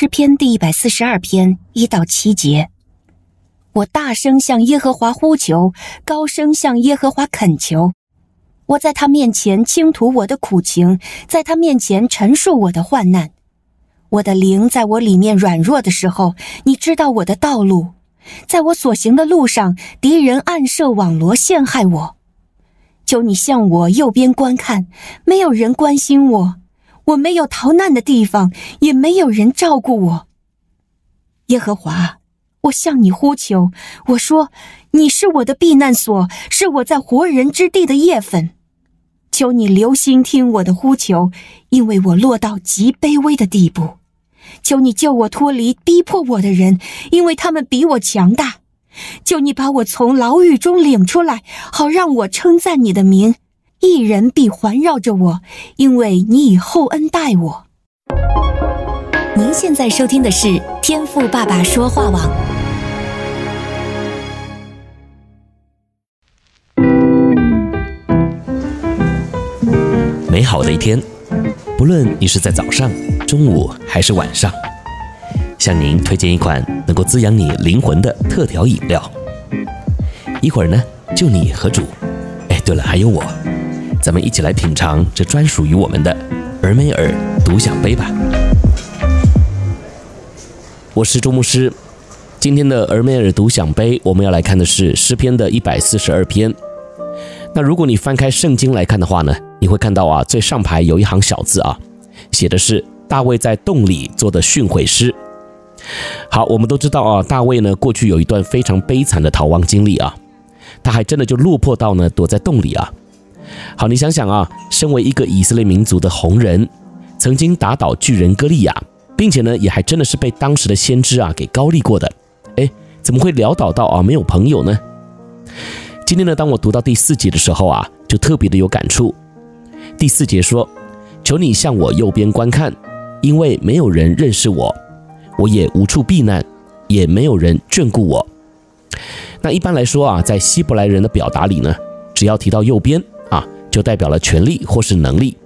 诗篇第一百四十二篇一到七节。我大声向耶和华呼求，高声向耶和华恳求。我在他面前倾吐我的苦情，在他面前陈述我的患难。我的灵在我里面软弱的时候，你知道我的道路。在我所行的路上，敌人暗设网罗陷害我。求你向我右边观看，没有人关心我，我没有逃难的地方，也没有人照顾我。耶和华，我向你呼求，我说，你是我的避难所，是我在活人之地的业分。求你留心听我的呼求，因为我落到极卑微的地步。求你救我脱离逼迫我的人，因为他们比我强大。求你把我从牢狱中领出来，好让我称赞你的名。一人必环绕着我，因为你以厚恩待我。您现在收听的是天赋爸爸说话网。美好的一天，不论你是在早上、中午还是晚上，向您推荐一款能够滋养你灵魂的特调饮料。一会儿呢，就你和主，哎，对了，还有我，咱们一起来品尝这专属于我们的尔梅尔独享杯吧。我是周牧师，今天的尔梅尔独享杯，我们要来看的是诗篇的一百四十二篇。那如果你翻开圣经来看的话呢，你会看到啊，最上排有一行小字啊，写的是大卫在洞里做的训诲诗。好，我们都知道啊，大卫呢过去有一段非常悲惨的逃亡经历啊，他还真的就落魄到呢躲在洞里啊。好，你想想啊，身为一个以色列民族的红人，曾经打倒巨人歌利亚，并且呢也还真的是被当时的先知啊给膏立过的，哎，怎么会潦倒到啊没有朋友呢？今天呢，当我读到第四节的时候啊，就特别的有感触。第四节说：“求你向我右边观看，因为没有人认识我，我也无处避难，也没有人眷顾我。”那一般来说啊，在希伯来人的表达里呢，只要提到右边，就代表了权力或是能力。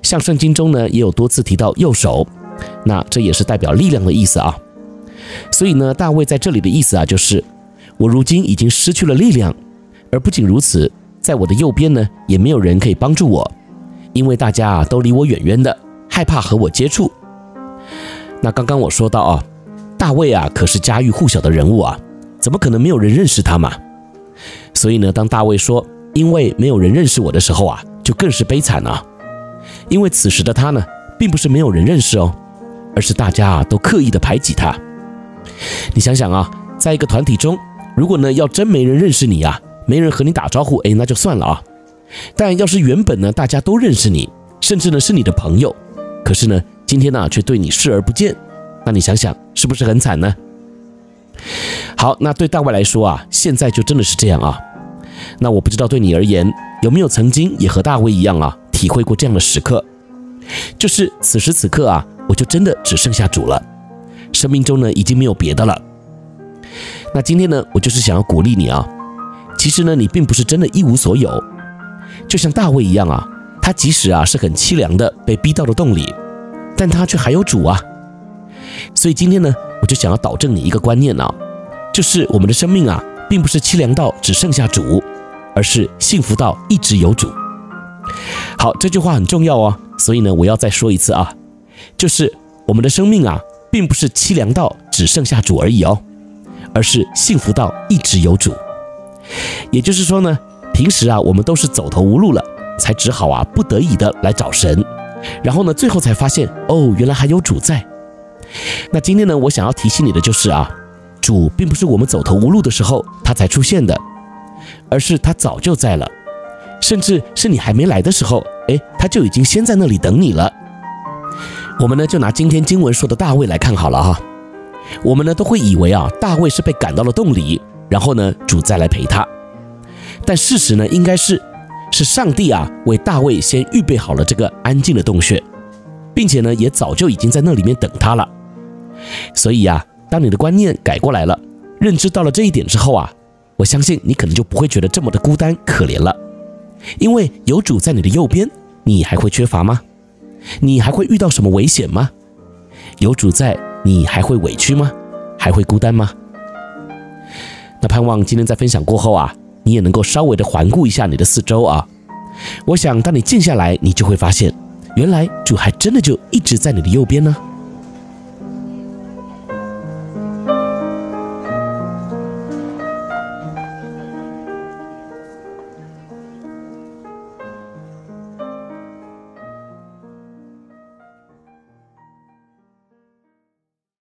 像圣经中呢，也有多次提到右手，那这也是代表力量的意思啊。所以呢，大卫在这里的意思啊，就是我如今已经失去了力量。而不仅如此，在我的右边呢，也没有人可以帮助我，因为大家啊都离我远远的，害怕和我接触。那刚刚我说到啊，大卫啊可是家喻户晓的人物啊，怎么可能没有人认识他嘛？所以呢，当大卫说因为没有人认识我的时候啊，就更是悲惨了，因为此时的他呢，并不是没有人认识哦，而是大家啊都刻意的排挤他。你想想啊，在一个团体中，如果呢要真没人认识你啊。没人和你打招呼，哎，那就算了啊。但要是原本呢，大家都认识你，甚至呢是你的朋友，可是呢，今天呢却对你视而不见，那你想想是不是很惨呢？好，那对大卫来说啊，现在就真的是这样啊。那我不知道对你而言，有没有曾经也和大卫一样啊，体会过这样的时刻，就是此时此刻啊，我就真的只剩下主了，生命中呢已经没有别的了。那今天呢，我就是想要鼓励你啊。其实呢，你并不是真的一无所有，就像大卫一样啊，他即使啊是很凄凉的被逼到了洞里，但他却还有主啊。所以今天呢，我就想要导正你一个观念啊，就是我们的生命啊，并不是凄凉到只剩下主，而是幸福到一直有主。好，这句话很重要哦，所以呢，我要再说一次啊，就是我们的生命啊，并不是凄凉到只剩下主而已哦，而是幸福到一直有主。也就是说呢，平时啊，我们都是走投无路了，才只好啊，不得已的来找神，然后呢，最后才发现哦，原来还有主在。那今天呢，我想要提醒你的就是啊，主并不是我们走投无路的时候他才出现的，而是他早就在了，甚至是你还没来的时候，哎，他就已经先在那里等你了。我们呢，就拿今天经文说的大卫来看好了哈，我们呢都会以为啊，大卫是被赶到了洞里。然后呢，主再来陪他。但事实呢，应该是是上帝啊，为大卫先预备好了这个安静的洞穴，并且呢，也早就已经在那里面等他了。所以呀，当你的观念改过来了，认知到了这一点之后啊，我相信你可能就不会觉得这么的孤单可怜了，因为有主在你的右边，你还会缺乏吗？你还会遇到什么危险吗？有主在，你还会委屈吗？还会孤单吗？那盼望今天在分享过后啊，你也能够稍微的环顾一下你的四周啊。我想，当你静下来，你就会发现，原来主还真的就一直在你的右边呢。